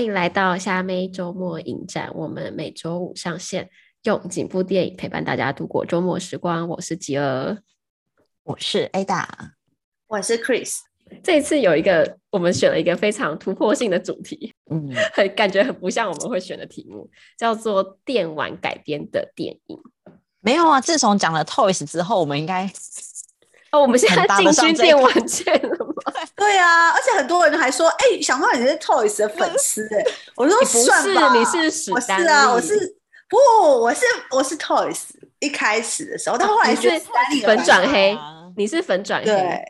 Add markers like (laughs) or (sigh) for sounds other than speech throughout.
欢迎来到虾妹周末影展，我们每周五上线，用几部电影陪伴大家度过周末时光。我是吉儿，我是 Ada，我是 Chris。这一次有一个，我们选了一个非常突破性的主题，嗯，(laughs) 很感觉很不像我们会选的题目，叫做电玩改编的电影。没有啊，自从讲了 Toys 之后，我们应该。哦，我们现在进军电玩界了吗？对啊，而且很多人还说，哎、欸，想到你是 Toys 的粉丝。哎，我说 (laughs) 算吧，你是史丹利，我是啊，我是不，我是我是 Toys 一开始的时候，但后来是粉转黑，你是粉转黑，对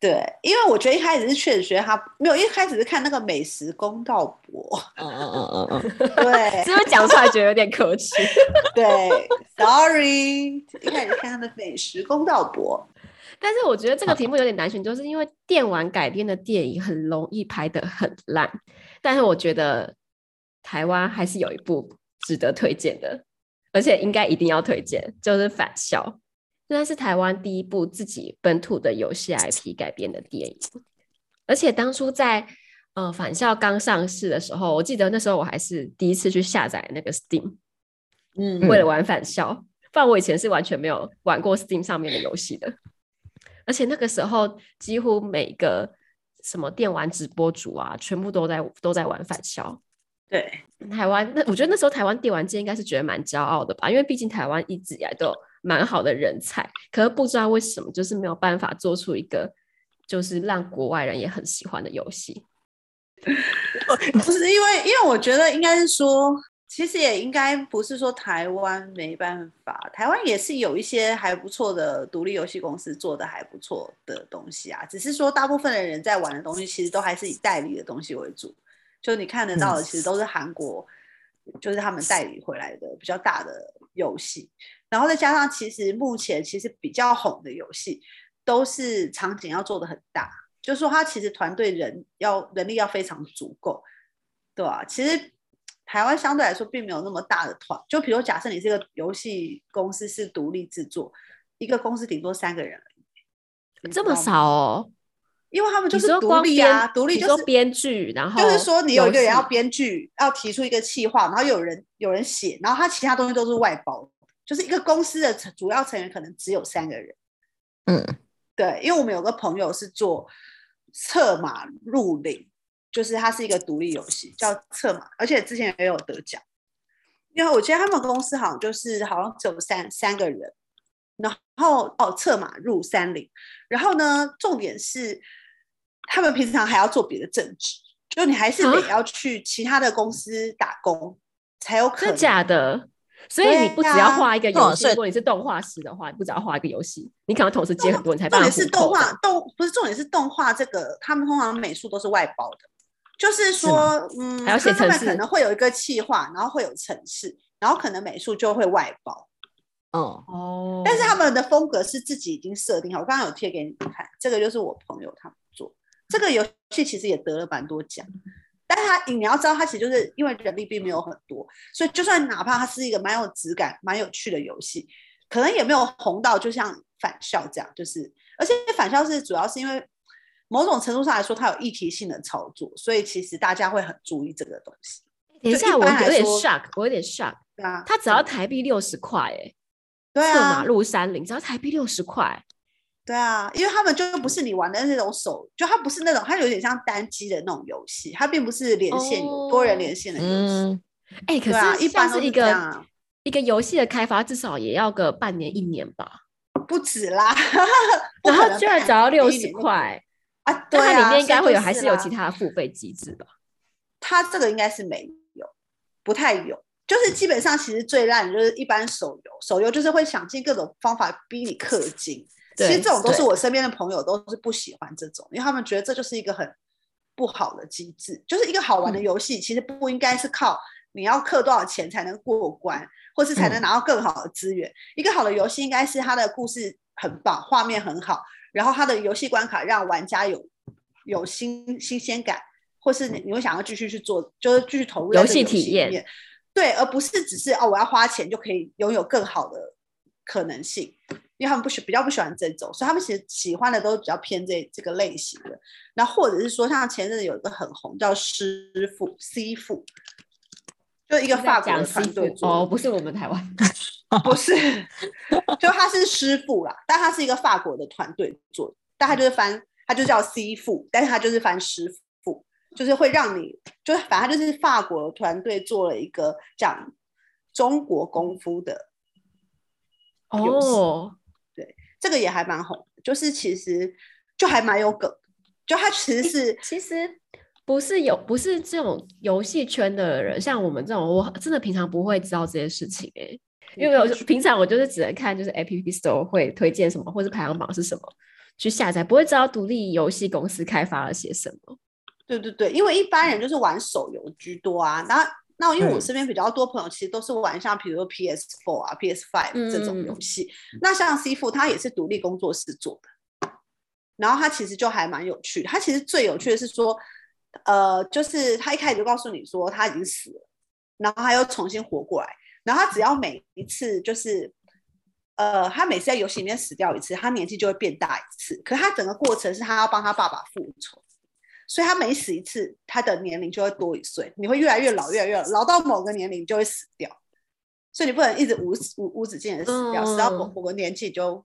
对，因为我觉得一开始是确实觉得他没有，一开始是看那个美食公道博，嗯嗯嗯嗯嗯，对，是不是讲出来觉得有点可耻？(laughs) 对，Sorry，一开始看他的美食公道伯。但是我觉得这个题目 (laughs) 有点难选，就是因为电玩改编的电影很容易拍得很烂。但是我觉得台湾还是有一部值得推荐的，而且应该一定要推荐，就是《返校》，那是台湾第一部自己本土的游戏 IP 改编的电影。而且当初在呃《返校》刚上市的时候，我记得那时候我还是第一次去下载那个 Steam，嗯，为了玩《返校》，不然我以前是完全没有玩过 Steam 上面的游戏的。而且那个时候，几乎每个什么电玩直播主啊，全部都在都在玩反校。对，台湾那我觉得那时候台湾电玩界应该是觉得蛮骄傲的吧，因为毕竟台湾一直以来都有蛮好的人才，可是不知道为什么就是没有办法做出一个就是让国外人也很喜欢的游戏。(laughs) 不是因为，因为我觉得应该是说。其实也应该不是说台湾没办法，台湾也是有一些还不错的独立游戏公司做的还不错的东西啊。只是说大部分的人在玩的东西，其实都还是以代理的东西为主。就你看得到的，其实都是韩国，就是他们代理回来的比较大的游戏。然后再加上，其实目前其实比较红的游戏，都是场景要做的很大，就是说他其实团队人要人力要非常足够，对吧？其实。台湾相对来说并没有那么大的团，就比如假设你这个游戏公司是独立制作，一个公司顶多三个人而已，这么少哦？因为他们就是独立啊，独立就是编剧，然后就是说你有一个人要编剧，要提出一个企划，然后有人有人写，然后他其他东西都是外包，就是一个公司的主要成员可能只有三个人。嗯，对，因为我们有个朋友是做策马入林。就是它是一个独立游戏，叫策马，而且之前也有得奖。因为我觉得他们公司好像就是好像只有三三个人，然后哦，策马入山林，然后呢，重点是他们平常还要做别的正职，就你还是得要去其他的公司打工，啊、才有可能。真假的？所以你不只要画一个游戏，如果你是动画师的话，你不只要画一个游戏，你可能同时接很多，你才办。重点是动画动不是重点是动画这个，他们通常美术都是外包的。就是说，嗯，还要写程式，他们可能会有一个企划，然后会有程式，然后可能美术就会外包。哦哦，但是他们的风格是自己已经设定好。我刚刚有贴给你们看，这个就是我朋友他们做这个游戏，其实也得了蛮多奖。但是他你要知道，他其实就是因为人力并没有很多，所以就算哪怕它是一个蛮有质感、蛮有趣的游戏，可能也没有红到就像返校这样。就是而且返校是主要是因为。某种程度上来说，它有议题性的操作，所以其实大家会很注意这个东西。等一下，我有点 shock，我有点 shock。对啊，它只要台币六十块，哎，对啊，马路山林只要台币六十块。对啊，因为他们就不是你玩的那种手，就它不是那种，它有点像单机的那种游戏，它并不是连线、哦、多人连线的游戏。哎、嗯，可是、啊、一般是一个一个游戏的开发，至少也要个半年一年吧，不止啦。然后居然只要六十块。啊，对啊，它里面应该会有，还是有其他的付费机制吧？它这个应该是没有，不太有。就是基本上，其实最烂的就是一般手游，手游就是会想尽各种方法逼你氪金。其实这种都是我身边的朋友都是不喜欢这种，因为他们觉得这就是一个很不好的机制。就是一个好玩的游戏，嗯、其实不应该是靠你要氪多少钱才能过关，或是才能拿到更好的资源。嗯、一个好的游戏应该是它的故事很棒，画面很好。然后它的游戏关卡让玩家有有新新鲜感，或是你你会想要继续去做，就是继续投入游戏体验，对，而不是只是哦我要花钱就可以拥有更好的可能性。因为他们不喜比较不喜欢这种，所以他们其实喜欢的都比较偏这这个类型的。然后或者是说，像前阵子有一个很红叫师傅 C 傅，就一个法国的团队做哦，不是我们台湾，(laughs) (laughs) 不是，就他是师傅啦，但他是一个法国的团队做，但他就是翻，他就叫 C 傅，但是他就是翻师傅，就是会让你，就反正就是法国的团队做了一个讲中国功夫的游戏。哦这个也还蛮红，就是其实就还蛮有梗，就他其实是其实不是有不是这种游戏圈的人，像我们这种，我真的平常不会知道这些事情哎、欸，因为我平常我就是只能看就是 App Store 会推荐什么，或者排行榜是什么去下载，不会知道独立游戏公司开发了些什么。对对对，因为一般人就是玩手游居多啊，然后。那因为我身边比较多朋友，其实都是玩像比如说 P S Four 啊、P S Five 这种游戏。嗯、那像 C 傅，他也是独立工作室做的，然后他其实就还蛮有趣的。他其实最有趣的是说，呃，就是他一开始就告诉你说他已经死了，然后他又重新活过来，然后他只要每一次就是，呃，他每次在游戏里面死掉一次，他年纪就会变大一次。可是他整个过程是他要帮他爸爸复仇。所以他每死一次，他的年龄就会多一岁，你会越来越老，越来越老，老到某个年龄就会死掉。所以你不能一直无无无止境的死掉，死到某某个年纪就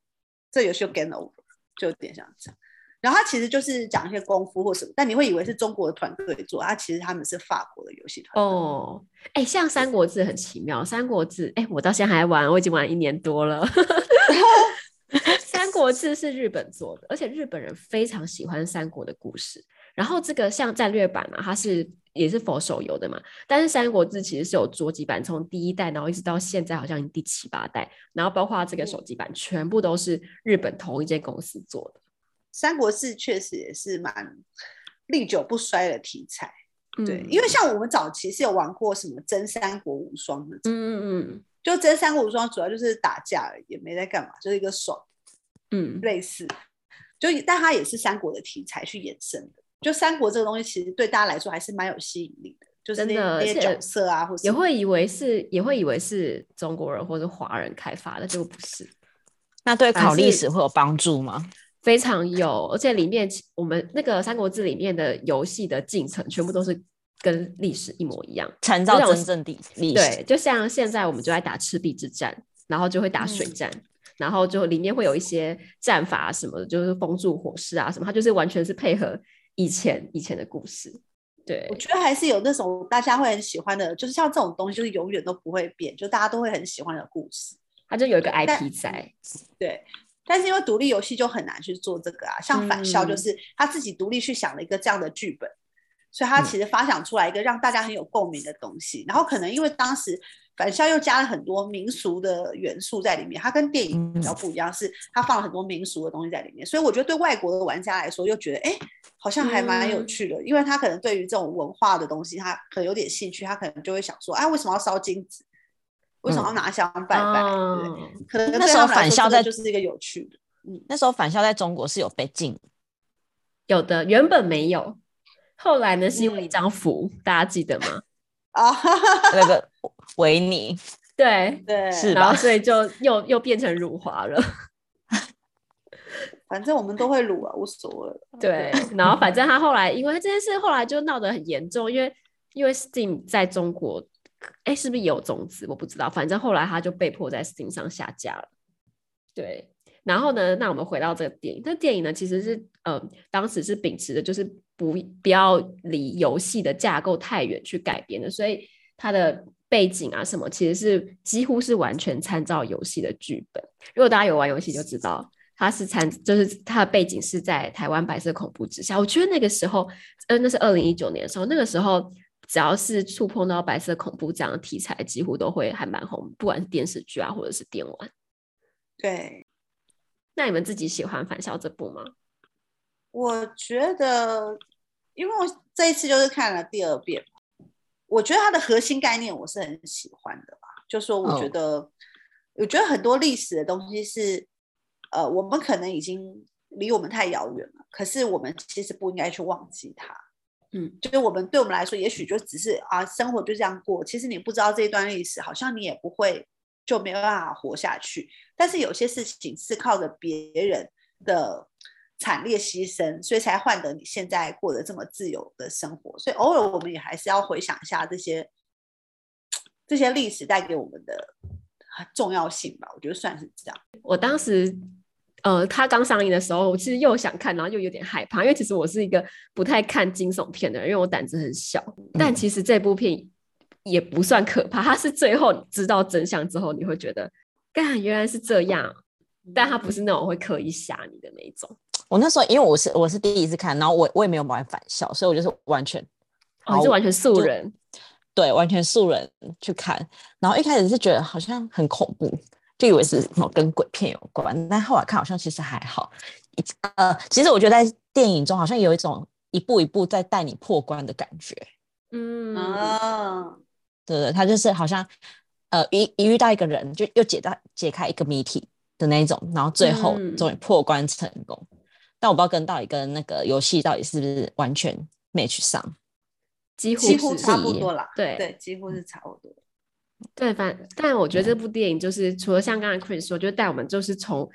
这游戏就 game over，就有点像这样。然后他其实就是讲一些功夫或什么，但你会以为是中国的团队做，他其实他们是法国的游戏团队。哦，哎，像《三国志》很奇妙，《三国志》哎，我到现在还玩，我已经玩一年多了。(laughs)《三国志》是日本做的，而且日本人非常喜欢三国的故事。然后这个像战略版嘛，它是也是 for 手游的嘛，但是《三国志》其实是有桌机版，从第一代然后一直到现在好像第七八代，然后包括这个手机版，全部都是日本同一间公司做的。《三国志》确实也是蛮历久不衰的题材，对，嗯、因为像我们早期是有玩过什么《真三国无双》的，嗯嗯嗯，就《真三国无双》主要就是打架而已，也没在干嘛，就是一个爽，嗯，类似，就但它也是三国的题材去衍生的。就三国这个东西，其实对大家来说还是蛮有吸引力的，就是那那些角色啊，或者也会以为是也会以为是中国人或者华人开发的，结果不是。那对考历史会有帮助吗？非常有，而且里面我们那个《三国志》里面的游戏的进程，全部都是跟历史一模一样，参照真正的历史。对，就像现在我们就在打赤壁之战，然后就会打水战，嗯、然后就里面会有一些战法什么的，就是封住火势啊什么，它就是完全是配合。以前以前的故事，对，我觉得还是有那种大家会很喜欢的，就是像这种东西，就是永远都不会变，就大家都会很喜欢的故事。它就有一个 IP 在，对。但是因为独立游戏就很难去做这个啊，像返校就是他自己独立去想了一个这样的剧本，嗯、所以他其实发想出来一个让大家很有共鸣的东西。嗯、然后可能因为当时。返校又加了很多民俗的元素在里面，它跟电影比较不一样，是它放了很多民俗的东西在里面，所以我觉得对外国的玩家来说，又觉得哎，好像还蛮有趣的，嗯、因为他可能对于这种文化的东西，他可能有点兴趣，他可能就会想说，哎，为什么要烧金纸？为什么要拿香拜拜？嗯、对，可能那时候返校在就是一个有趣的，嗯，那时候返校在中国是有被禁，有的原本没有，后来呢是因为一张符，嗯、大家记得吗？(laughs) 啊，那个。维尼，(laughs) 对对，是吧，然后所以就又又变成辱华了。反正我们都会辱啊，无所谓。对，(laughs) 然后反正他后来，因为这件事后来就闹得很严重，因为因为 Steam 在中国，哎，是不是有种子？我不知道。反正后来他就被迫在 Steam 上下架了。对，然后呢，那我们回到这个电影，这电影呢，其实是呃，当时是秉持的就是不不要离游戏的架构太远去改编的，所以它的。背景啊什么，其实是几乎是完全参照游戏的剧本。如果大家有玩游戏就知道，它是参，就是它的背景是在台湾白色恐怖之下。我觉得那个时候，呃，那是二零一九年的时候，那个时候只要是触碰到白色恐怖这样的题材，几乎都会还蛮红，不管是电视剧啊，或者是电玩。对，那你们自己喜欢《返校》这部吗？我觉得，因为我这一次就是看了第二遍。我觉得它的核心概念我是很喜欢的吧，就说我觉得，oh. 我觉得很多历史的东西是，呃，我们可能已经离我们太遥远了，可是我们其实不应该去忘记它。嗯，就是我们对我们来说，也许就只是啊，生活就这样过。其实你不知道这一段历史，好像你也不会就没有办法活下去。但是有些事情是靠着别人的惨烈牺牲，所以才换得你现在过得这么自由的生活。所以偶尔我们也还是要回想一下这些这些历史带给我们的重要性吧。我觉得算是这样。我当时。呃，他刚上映的时候，我其实又想看，然后又有点害怕，因为其实我是一个不太看惊悚片的人，因为我胆子很小。但其实这部片也不算可怕，它是最后知道真相之后，你会觉得，干，原来是这样。但它不是那种会刻意吓你的那一种。我那时候因为我是我是第一次看，然后我我也没有玩返校，所以我就是完全，哦，是完全素人，对，完全素人去看。然后一开始是觉得好像很恐怖。就以为是跟鬼片有关，但后来看好像其实还好。呃，其实我觉得在电影中好像有一种一步一步在带你破关的感觉。嗯啊，对对，他就是好像呃一一遇到一个人，就又解到解开一个谜题的那一种，然后最后终于破关成功。嗯、但我不知道跟到底跟那个游戏到底是不是完全 match 上，几乎几乎差不多啦。对对，几乎是差不多。对，反但我觉得这部电影就是除了像刚才 Chris 说，就带我们就是从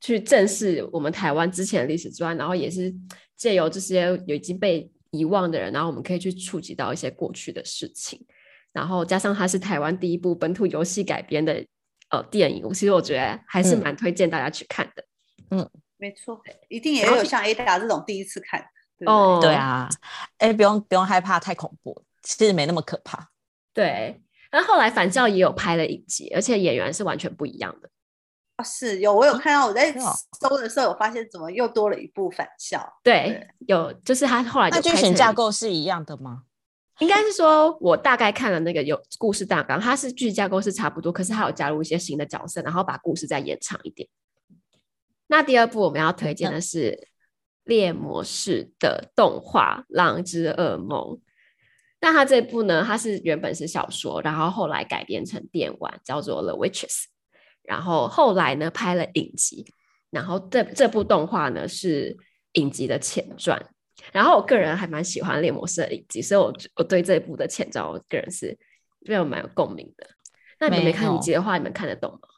去正视我们台湾之前的历史之外，然后也是借由这些已经被遗忘的人，然后我们可以去触及到一些过去的事情，然后加上它是台湾第一部本土游戏改编的呃电影，其实我觉得还是蛮推荐大家去看的。嗯，嗯没错，一定也有像 Ada 这种第一次看。对对哦，对啊，哎，不用不用害怕太恐怖，其实没那么可怕。对。那后来返校也有拍了一集，而且演员是完全不一样的。啊，是有我有看到我在搜的时候，有发现怎么又多了一部返校。对，对有就是他后来那剧情架构是一样的吗？应该是说，我大概看了那个有故事大纲，它是剧架构是差不多，可是它有加入一些新的角色，然后把故事再延长一点。那第二部我们要推荐的是猎魔士的动画《狼之噩梦》。那他这部呢，它是原本是小说，然后后来改编成电玩，叫做《The Witches》，然后后来呢拍了影集，然后这这部动画呢是影集的前传，然后我个人还蛮喜欢猎魔士的影集，所以我我对这部的前传，我个人是非常蛮有共鸣的。那你们没看影集的话，你们看得懂吗？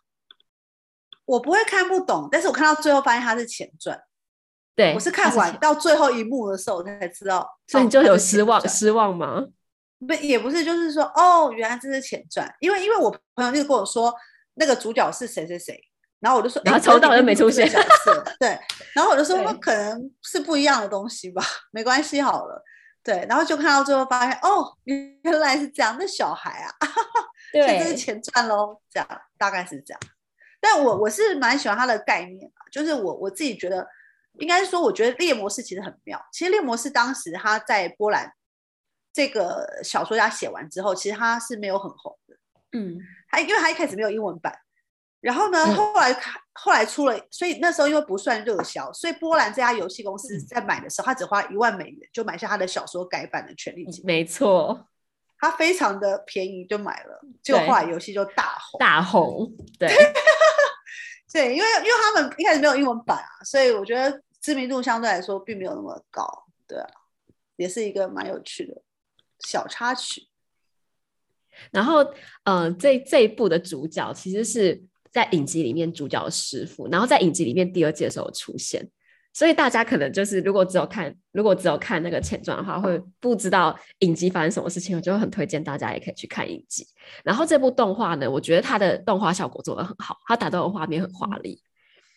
我不会看不懂，但是我看到最后发现它是前传。对，我是看完到最后一幕的时候，我才知道，所以你就有失望失望吗？不，也不是，就是说，哦，原来这是前传，因为因为我朋友就跟我说那个主角是谁谁谁，然后我就说，然后抽到就没出现，(laughs) 对，然后我就说，那可能是不一样的东西吧，没关系，好了，对，然后就看到最后发现，哦，原来是这样，那小孩啊，(laughs) 对，这是前传喽，这样大概是这样，但我我是蛮喜欢他的概念啊，就是我我自己觉得。应该是说，我觉得猎魔士其实很妙。其实猎魔士当时他在波兰这个小说家写完之后，其实他是没有很红的。嗯，他因为他一开始没有英文版，然后呢，后来后来出了，所以那时候因为不算热销，所以波兰这家游戏公司在买的时候，他只花一万美元就买下他的小说改版的权利金。没错，他非常的便宜就买了，结果后来游戏就大红大红。(laughs) 对，(laughs) 对，因为因为他们一开始没有英文版啊，所以我觉得。知名度相对来说并没有那么高，对，也是一个蛮有趣的小插曲。然后，嗯、呃，这这一部的主角其实是在影集里面主角的师傅，然后在影集里面第二季的时候出现，所以大家可能就是如果只有看如果只有看那个前传的话，会不知道影集发生什么事情。我就会很推荐大家也可以去看影集。然后这部动画呢，我觉得它的动画效果做得很好，它打斗的画面很华丽。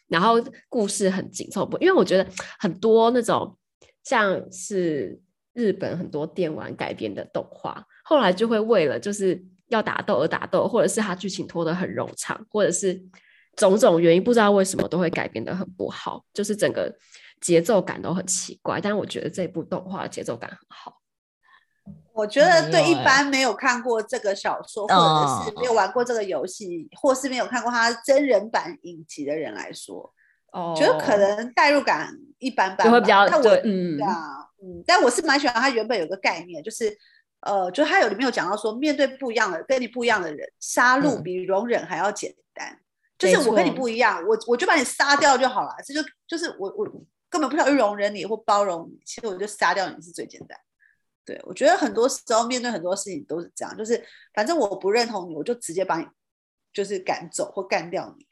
然后故事很紧凑，不，因为我觉得很多那种像是日本很多电玩改编的动画，后来就会为了就是要打斗而打斗，或者是它剧情拖得很冗长，或者是种种原因，不知道为什么都会改编得很不好，就是整个节奏感都很奇怪。但我觉得这部动画节奏感很好。我觉得对一般没有看过这个小说，或者是没有玩过这个游戏，或是没有看过它真人版影集的人来说，哦，觉得可能代入感一般般，会比较对，嗯，对啊，嗯，但我是蛮喜欢它原本有个概念，就是呃，就它有里面有讲到说，面对不一样的、跟你不一样的人，杀戮比容忍还要简单，嗯、就是我跟你不一样，我我就把你杀掉就好了，这就就是我我根本不想去容忍你或包容你，其实我就杀掉你是最简单。对，我觉得很多时候面对很多事情都是这样，就是反正我不认同你，我就直接把你，就是赶走或干掉你，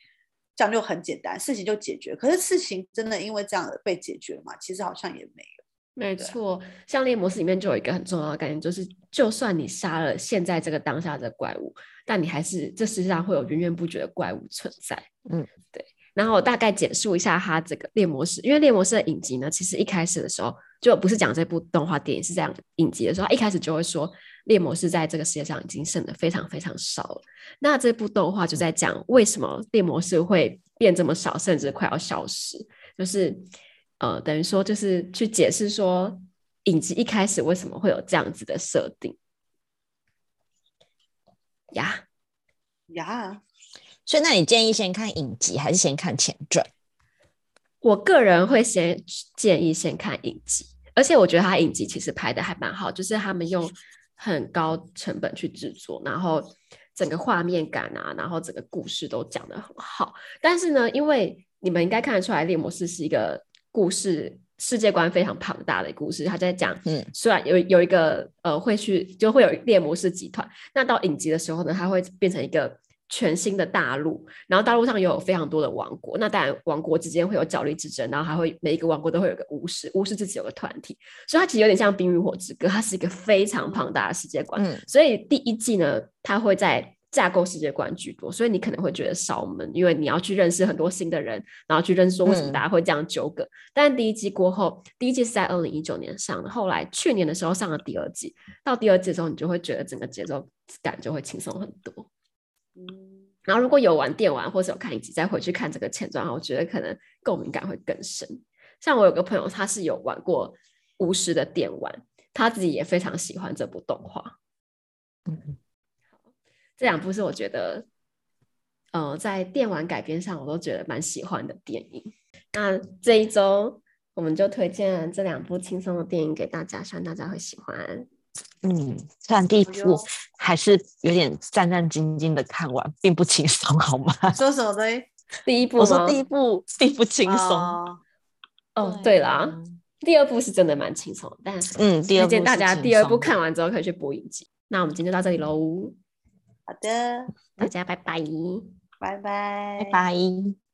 这样就很简单，事情就解决。可是事情真的因为这样的被解决吗？其实好像也没有。没错，项链模式里面就有一个很重要的概念，就是就算你杀了现在这个当下的怪物，但你还是这世界上会有源源不绝的怪物存在。嗯，对。然后我大概简述一下它这个猎魔士，因为猎魔士的影集呢，其实一开始的时候就不是讲这部动画电影，是这样影集的时候，他一开始就会说猎魔士在这个世界上已经剩的非常非常少了。那这部动画就在讲为什么猎魔士会变这么少，甚至快要消失，就是。呃，等于说就是去解释说，影集一开始为什么会有这样子的设定呀呀？所以，那你建议先看影集还是先看前传？我个人会先建议先看影集，而且我觉得他影集其实拍的还蛮好，就是他们用很高成本去制作，然后整个画面感啊，然后整个故事都讲得很好。但是呢，因为你们应该看得出来，猎魔士是一个。故事世界观非常庞大的故事，他在讲，嗯，虽然有有一个呃会去就会有猎魔士集团，那到影集的时候呢，它会变成一个全新的大陆，然后大陆上也有非常多的王国，那当然王国之间会有角力之争，然后还会每一个王国都会有个巫师，巫师自己有个团体，所以它其实有点像《冰与火之歌》，它是一个非常庞大的世界观，嗯，所以第一季呢，它会在。架构世界观居多，所以你可能会觉得少闷，因为你要去认识很多新的人，然后去认识说为什么大家会这样纠葛。嗯、但第一季过后，第一季是在二零一九年上的，后来去年的时候上了第二季，到第二季的时候，你就会觉得整个节奏感就会轻松很多。嗯，然后如果有玩电玩或者有看影集，再回去看这个前传，我觉得可能共鸣感会更深。像我有个朋友，他是有玩过巫师的电玩，他自己也非常喜欢这部动画。嗯。这两部是我觉得，呃，在电玩改编上我都觉得蛮喜欢的电影。那这一周我们就推荐这两部轻松的电影给大家，希望大家会喜欢。嗯，虽然第一部还是有点战战兢兢的看完，并不轻松，好吗？说什么的？第一部，我说第一部并不轻松。哦，(laughs) 哦，对啦，第二部是真的蛮轻松，但是嗯，第二部大家第二部看完之后可以去播影集。那我们今天就到这里喽。好的，大家拜拜，拜拜，拜拜。